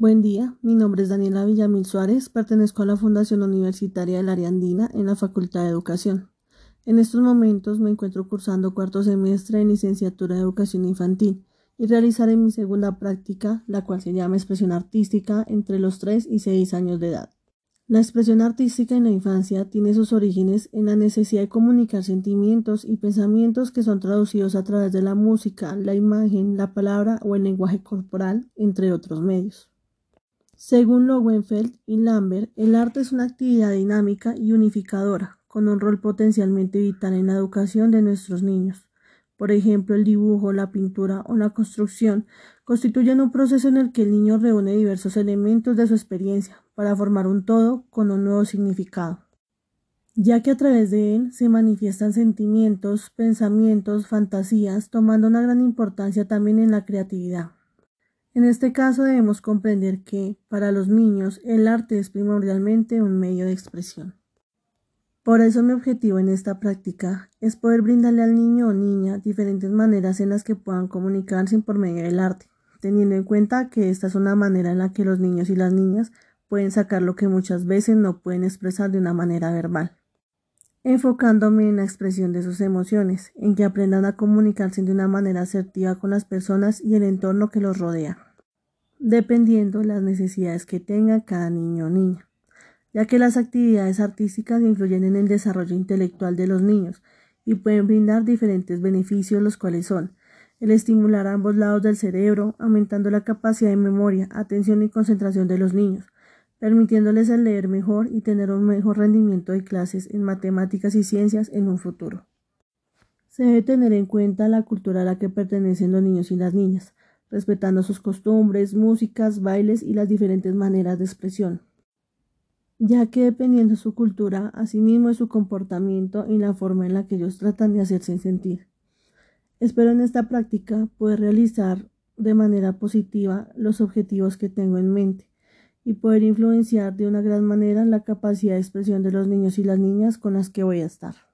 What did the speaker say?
Buen día, mi nombre es Daniela Villamil Suárez, pertenezco a la Fundación Universitaria del Área Andina en la Facultad de Educación. En estos momentos me encuentro cursando cuarto semestre en licenciatura de Educación Infantil y realizaré mi segunda práctica, la cual se llama expresión artística entre los 3 y 6 años de edad. La expresión artística en la infancia tiene sus orígenes en la necesidad de comunicar sentimientos y pensamientos que son traducidos a través de la música, la imagen, la palabra o el lenguaje corporal, entre otros medios. Según Lowenfeld y Lambert, el arte es una actividad dinámica y unificadora, con un rol potencialmente vital en la educación de nuestros niños. Por ejemplo, el dibujo, la pintura o la construcción constituyen un proceso en el que el niño reúne diversos elementos de su experiencia para formar un todo con un nuevo significado, ya que a través de él se manifiestan sentimientos, pensamientos, fantasías, tomando una gran importancia también en la creatividad. En este caso debemos comprender que, para los niños, el arte es primordialmente un medio de expresión. Por eso mi objetivo en esta práctica es poder brindarle al niño o niña diferentes maneras en las que puedan comunicarse por medio del arte, teniendo en cuenta que esta es una manera en la que los niños y las niñas pueden sacar lo que muchas veces no pueden expresar de una manera verbal. Enfocándome en la expresión de sus emociones, en que aprendan a comunicarse de una manera asertiva con las personas y el entorno que los rodea dependiendo las necesidades que tenga cada niño o niña, ya que las actividades artísticas influyen en el desarrollo intelectual de los niños y pueden brindar diferentes beneficios, los cuales son el estimular ambos lados del cerebro, aumentando la capacidad de memoria, atención y concentración de los niños, permitiéndoles el leer mejor y tener un mejor rendimiento de clases en matemáticas y ciencias en un futuro. Se debe tener en cuenta la cultura a la que pertenecen los niños y las niñas, respetando sus costumbres, músicas, bailes y las diferentes maneras de expresión, ya que dependiendo de su cultura, asimismo de su comportamiento y la forma en la que ellos tratan de hacerse sentir. Espero en esta práctica poder realizar de manera positiva los objetivos que tengo en mente y poder influenciar de una gran manera la capacidad de expresión de los niños y las niñas con las que voy a estar.